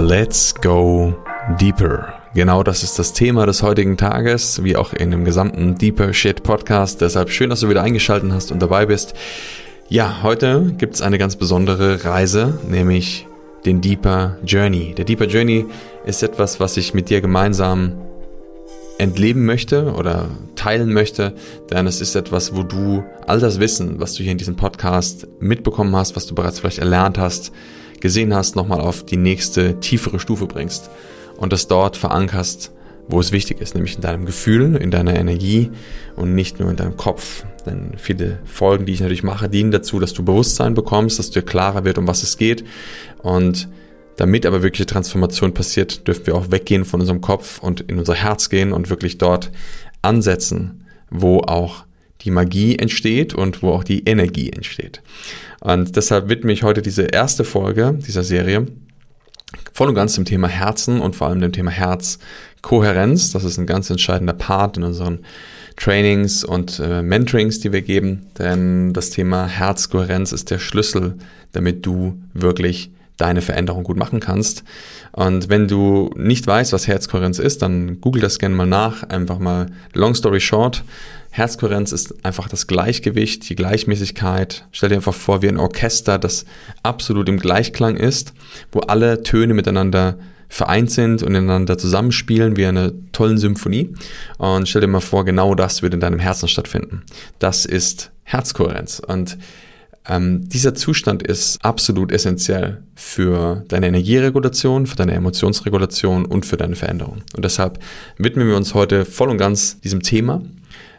Let's go deeper. Genau das ist das Thema des heutigen Tages, wie auch in dem gesamten Deeper Shit Podcast. Deshalb schön, dass du wieder eingeschaltet hast und dabei bist. Ja, heute gibt es eine ganz besondere Reise, nämlich den Deeper Journey. Der Deeper Journey ist etwas, was ich mit dir gemeinsam entleben möchte oder teilen möchte, denn es ist etwas, wo du all das Wissen, was du hier in diesem Podcast mitbekommen hast, was du bereits vielleicht erlernt hast, gesehen hast, nochmal auf die nächste tiefere Stufe bringst und das dort verankerst, wo es wichtig ist, nämlich in deinem Gefühl, in deiner Energie und nicht nur in deinem Kopf. Denn viele Folgen, die ich natürlich mache, dienen dazu, dass du Bewusstsein bekommst, dass dir klarer wird, um was es geht und damit aber wirkliche Transformation passiert, dürfen wir auch weggehen von unserem Kopf und in unser Herz gehen und wirklich dort ansetzen, wo auch die Magie entsteht und wo auch die Energie entsteht. Und deshalb widme ich heute diese erste Folge dieser Serie voll und ganz dem Thema Herzen und vor allem dem Thema Herzkohärenz. Das ist ein ganz entscheidender Part in unseren Trainings und äh, Mentorings, die wir geben, denn das Thema Herzkohärenz ist der Schlüssel, damit du wirklich deine Veränderung gut machen kannst. Und wenn du nicht weißt, was Herzkohärenz ist, dann google das gerne mal nach. Einfach mal long story short. Herzkohärenz ist einfach das Gleichgewicht, die Gleichmäßigkeit. Stell dir einfach vor, wie ein Orchester, das absolut im Gleichklang ist, wo alle Töne miteinander vereint sind und ineinander zusammenspielen wie eine tollen Symphonie. Und stell dir mal vor, genau das würde in deinem Herzen stattfinden. Das ist Herzkohärenz. Und ähm, dieser Zustand ist absolut essentiell für deine Energieregulation, für deine Emotionsregulation und für deine Veränderung. Und deshalb widmen wir uns heute voll und ganz diesem Thema.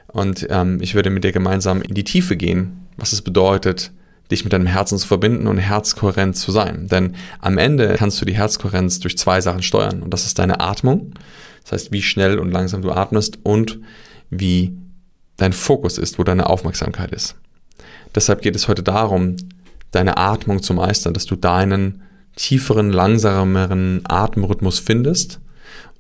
Und ähm, ich werde mit dir gemeinsam in die Tiefe gehen, was es bedeutet, dich mit deinem Herzen zu verbinden und herzkohärent zu sein. Denn am Ende kannst du die Herzkohärenz durch zwei Sachen steuern. Und das ist deine Atmung. Das heißt, wie schnell und langsam du atmest und wie dein Fokus ist, wo deine Aufmerksamkeit ist. Deshalb geht es heute darum, deine Atmung zu meistern, dass du deinen tieferen, langsameren Atemrhythmus findest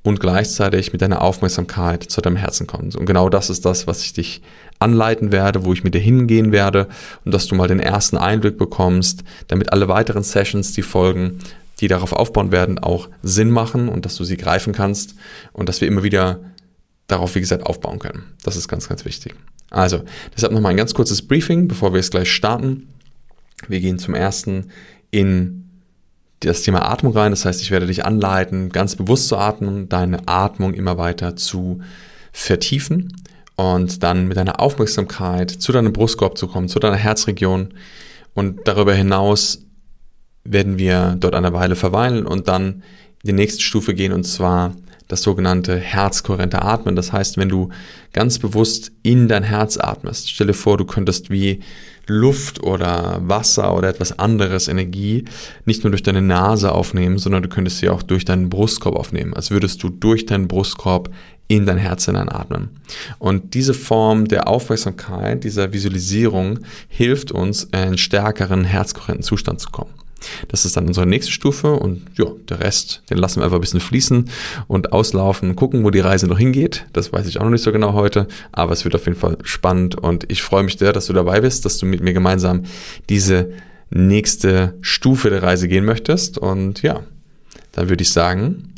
und gleichzeitig mit deiner Aufmerksamkeit zu deinem Herzen kommst. Und genau das ist das, was ich dich anleiten werde, wo ich mit dir hingehen werde und dass du mal den ersten Einblick bekommst, damit alle weiteren Sessions, die folgen, die darauf aufbauen werden, auch Sinn machen und dass du sie greifen kannst und dass wir immer wieder darauf, wie gesagt, aufbauen können. Das ist ganz, ganz wichtig. Also, deshalb nochmal ein ganz kurzes Briefing, bevor wir es gleich starten. Wir gehen zum ersten in das Thema Atmung rein. Das heißt, ich werde dich anleiten, ganz bewusst zu atmen, deine Atmung immer weiter zu vertiefen und dann mit deiner Aufmerksamkeit zu deinem Brustkorb zu kommen, zu deiner Herzregion. Und darüber hinaus werden wir dort eine Weile verweilen und dann in die nächste Stufe gehen und zwar das sogenannte herzkohärente Atmen. Das heißt, wenn du ganz bewusst in dein Herz atmest, stelle vor, du könntest wie Luft oder Wasser oder etwas anderes Energie nicht nur durch deine Nase aufnehmen, sondern du könntest sie auch durch deinen Brustkorb aufnehmen, als würdest du durch deinen Brustkorb in dein Herz hineinatmen. Und diese Form der Aufmerksamkeit, dieser Visualisierung hilft uns, in stärkeren herzkohärenten Zustand zu kommen. Das ist dann unsere nächste Stufe und ja, der Rest, den lassen wir einfach ein bisschen fließen und auslaufen, gucken, wo die Reise noch hingeht. Das weiß ich auch noch nicht so genau heute, aber es wird auf jeden Fall spannend und ich freue mich sehr, dass du dabei bist, dass du mit mir gemeinsam diese nächste Stufe der Reise gehen möchtest und ja, dann würde ich sagen,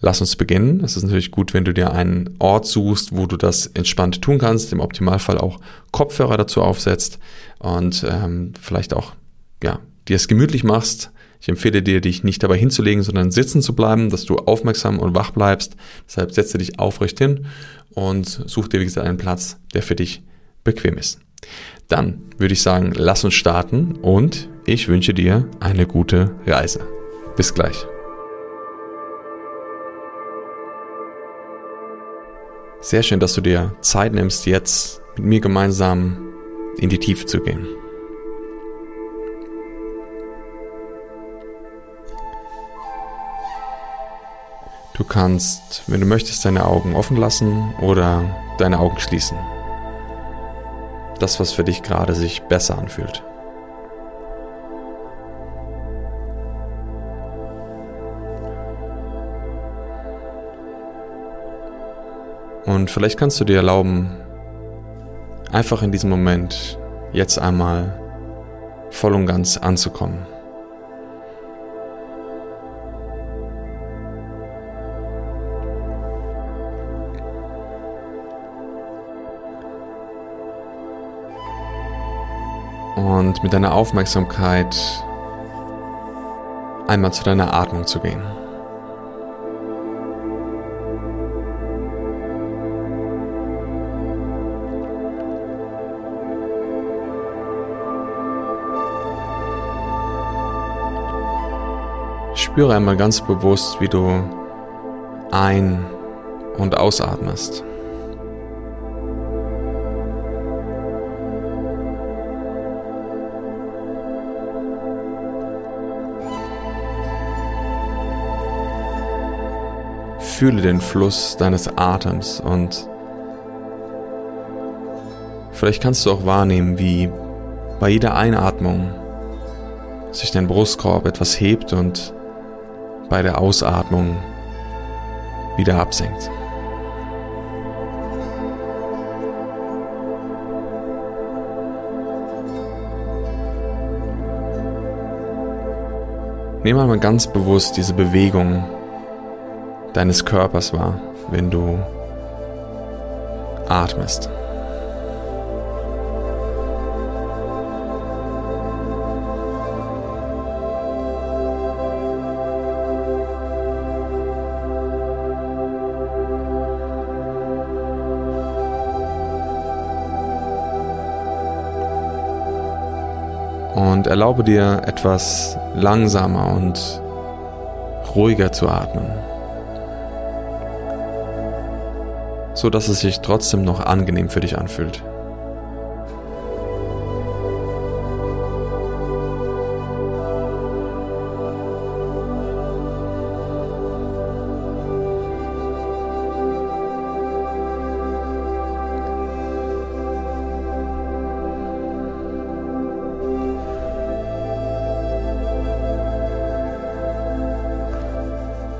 lass uns beginnen. Es ist natürlich gut, wenn du dir einen Ort suchst, wo du das entspannt tun kannst, im Optimalfall auch Kopfhörer dazu aufsetzt und ähm, vielleicht auch ja, dir es gemütlich machst. Ich empfehle dir, dich nicht dabei hinzulegen, sondern sitzen zu bleiben, dass du aufmerksam und wach bleibst. Deshalb setze dich aufrecht hin und such dir, wie gesagt, einen Platz, der für dich bequem ist. Dann würde ich sagen, lass uns starten und ich wünsche dir eine gute Reise. Bis gleich. Sehr schön, dass du dir Zeit nimmst, jetzt mit mir gemeinsam in die Tiefe zu gehen. Du kannst, wenn du möchtest, deine Augen offen lassen oder deine Augen schließen. Das, was für dich gerade sich besser anfühlt. Und vielleicht kannst du dir erlauben, einfach in diesem Moment jetzt einmal voll und ganz anzukommen. Und mit deiner Aufmerksamkeit einmal zu deiner Atmung zu gehen. Spüre einmal ganz bewusst, wie du ein- und ausatmest. Fühle den Fluss deines Atems und vielleicht kannst du auch wahrnehmen, wie bei jeder Einatmung sich dein Brustkorb etwas hebt und bei der Ausatmung wieder absenkt. Nimm einmal ganz bewusst diese Bewegung deines Körpers wahr, wenn du atmest. und erlaube dir etwas langsamer und ruhiger zu atmen, so dass es sich trotzdem noch angenehm für dich anfühlt.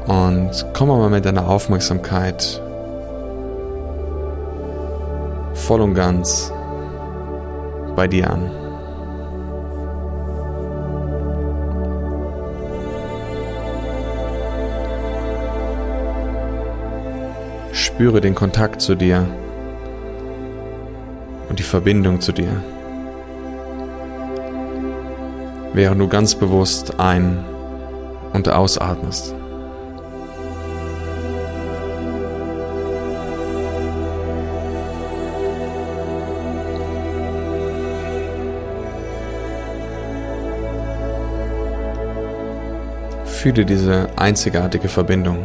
Und komm mal mit deiner Aufmerksamkeit voll und ganz bei dir an. Spüre den Kontakt zu dir und die Verbindung zu dir, während du ganz bewusst ein- und ausatmest. Fühle diese einzigartige Verbindung.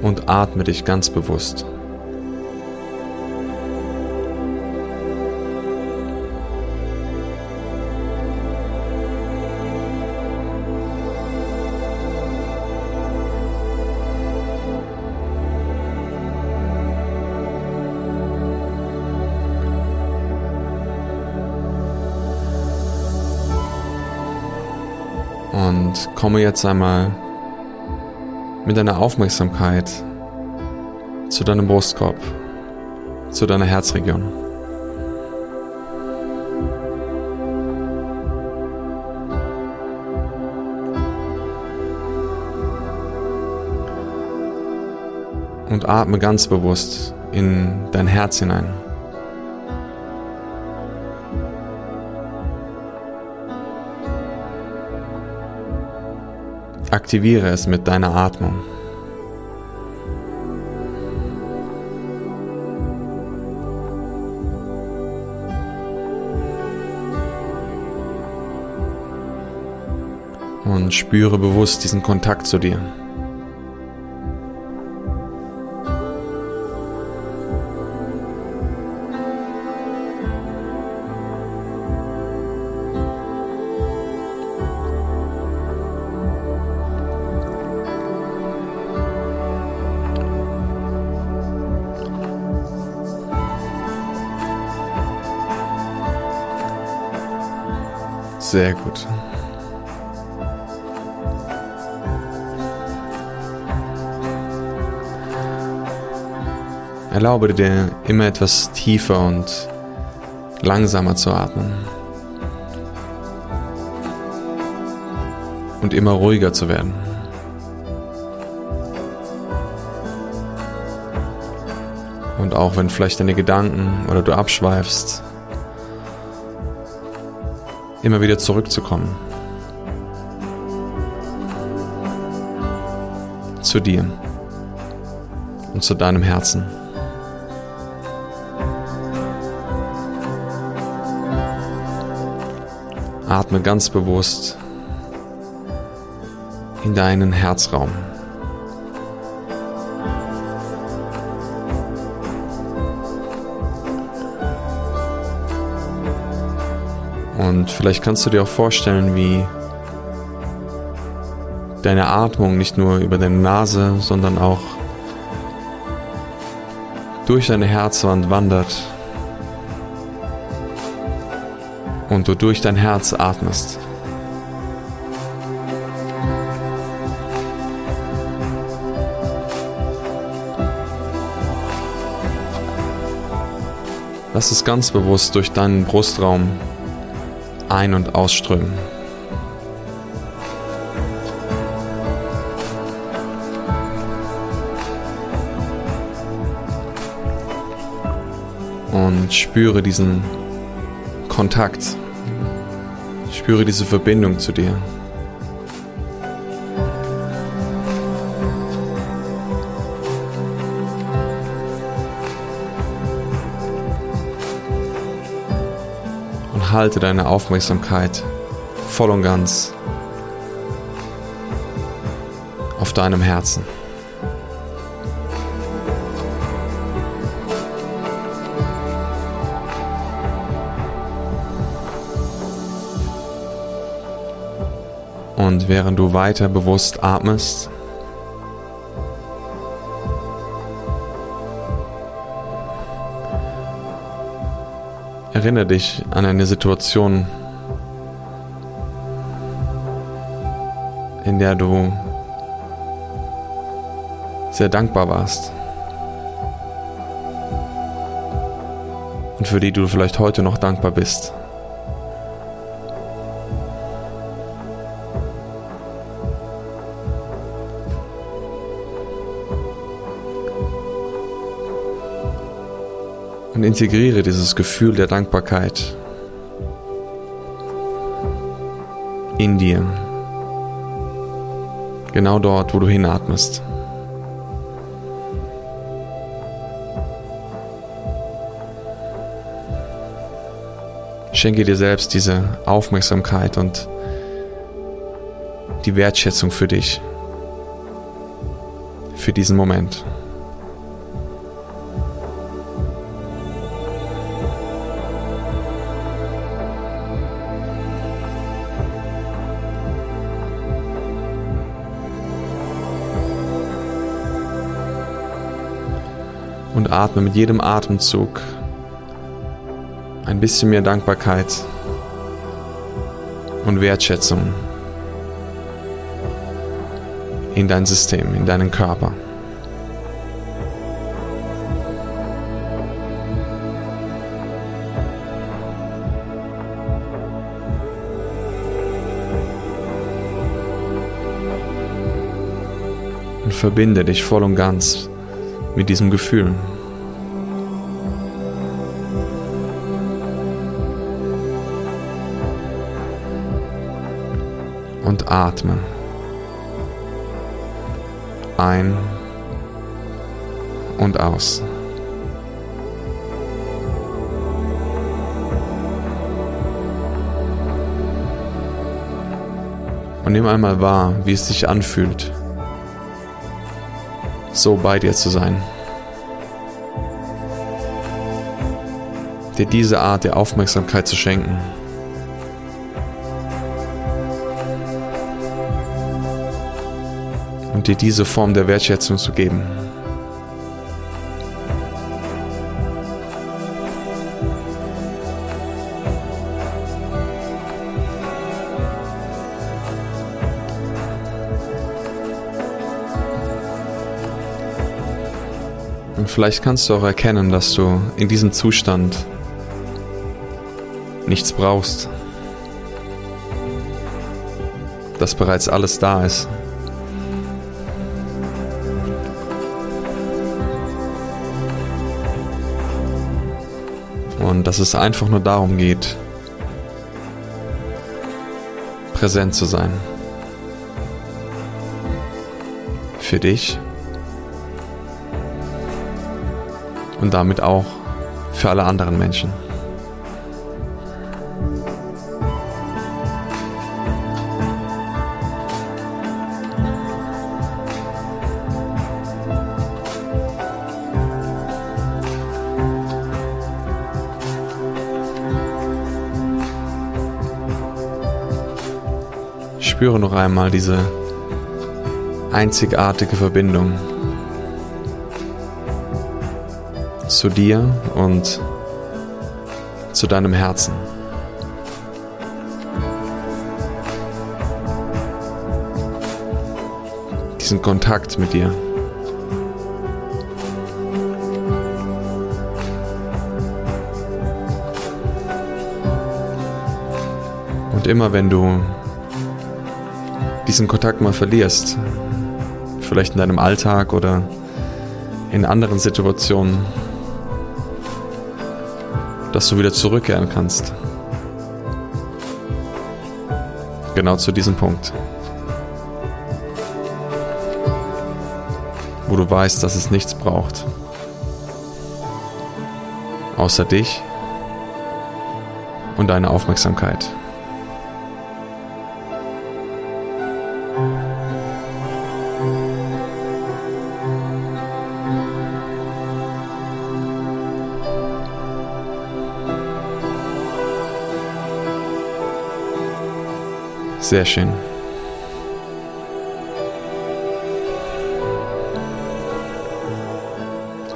Und atme dich ganz bewusst. Und komme jetzt einmal mit deiner Aufmerksamkeit zu deinem Brustkorb, zu deiner Herzregion. Und atme ganz bewusst in dein Herz hinein. Aktiviere es mit deiner Atmung. Und spüre bewusst diesen Kontakt zu dir. Sehr gut. Erlaube dir immer etwas tiefer und langsamer zu atmen. und immer ruhiger zu werden. Und auch wenn vielleicht deine Gedanken oder du abschweifst, immer wieder zurückzukommen. Zu dir und zu deinem Herzen. Atme ganz bewusst in deinen Herzraum. Und vielleicht kannst du dir auch vorstellen, wie deine Atmung nicht nur über deine Nase, sondern auch durch deine Herzwand wandert und du durch dein Herz atmest. Lass es ganz bewusst durch deinen Brustraum ein- und ausströmen. Und spüre diesen Kontakt. Spüre diese Verbindung zu dir. Halte deine Aufmerksamkeit voll und ganz auf deinem Herzen. Und während du weiter bewusst atmest, erinnere dich an eine Situation, in der du sehr dankbar warst und für die du vielleicht heute noch dankbar bist. Und integriere dieses Gefühl der Dankbarkeit in dir. Genau dort, wo du hinatmest. Schenke dir selbst diese Aufmerksamkeit und die Wertschätzung für dich, für diesen Moment. Und atme mit jedem Atemzug ein bisschen mehr Dankbarkeit und Wertschätzung in dein System, in deinen Körper. Und verbinde dich voll und ganz mit diesem Gefühl. Und atme. Ein und aus. Und nimm einmal wahr, wie es sich anfühlt, so bei dir zu sein. Dir diese Art der Aufmerksamkeit zu schenken. Und dir diese Form der Wertschätzung zu geben. Und vielleicht kannst du auch erkennen, dass du in diesem Zustand nichts brauchst. dass bereits alles da ist. Und dass es einfach nur darum geht, präsent zu sein. Für dich und damit auch für alle anderen Menschen. Spüre noch einmal diese einzigartige Verbindung zu dir und zu deinem Herzen. Diesen Kontakt mit dir. Und immer wenn du diesen Kontakt mal verlierst, vielleicht in deinem Alltag oder in anderen Situationen, dass du wieder zurückkehren kannst. Genau zu diesem Punkt. Wo du weißt, dass es nichts braucht. Außer dich und deine Aufmerksamkeit. Sehr schön.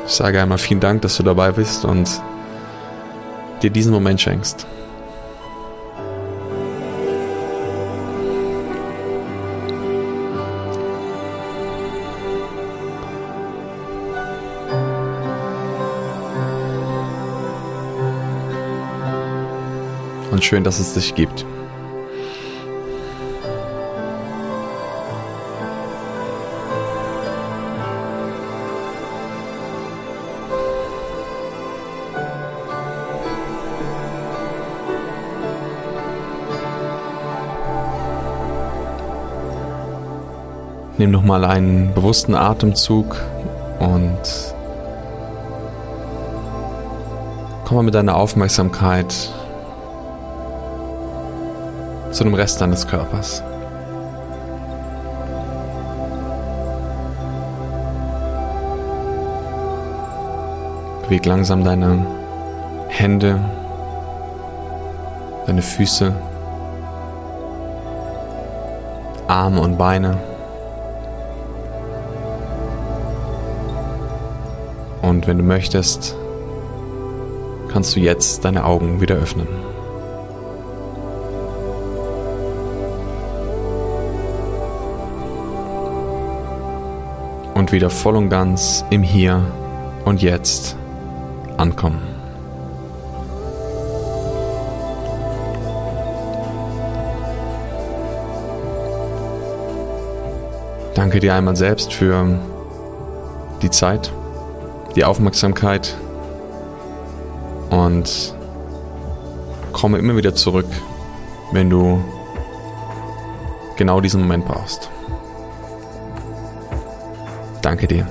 Ich sage einmal vielen Dank, dass du dabei bist und dir diesen Moment schenkst. Und schön, dass es dich gibt. Nimm nochmal einen bewussten Atemzug und komm mal mit deiner Aufmerksamkeit zu dem Rest deines Körpers. Beweg langsam deine Hände, deine Füße, Arme und Beine. Und wenn du möchtest, kannst du jetzt deine Augen wieder öffnen. Und wieder voll und ganz im Hier und Jetzt ankommen. Danke dir einmal selbst für die Zeit, die Aufmerksamkeit und komme immer wieder zurück, wenn du genau diesen Moment brauchst. Danke dir.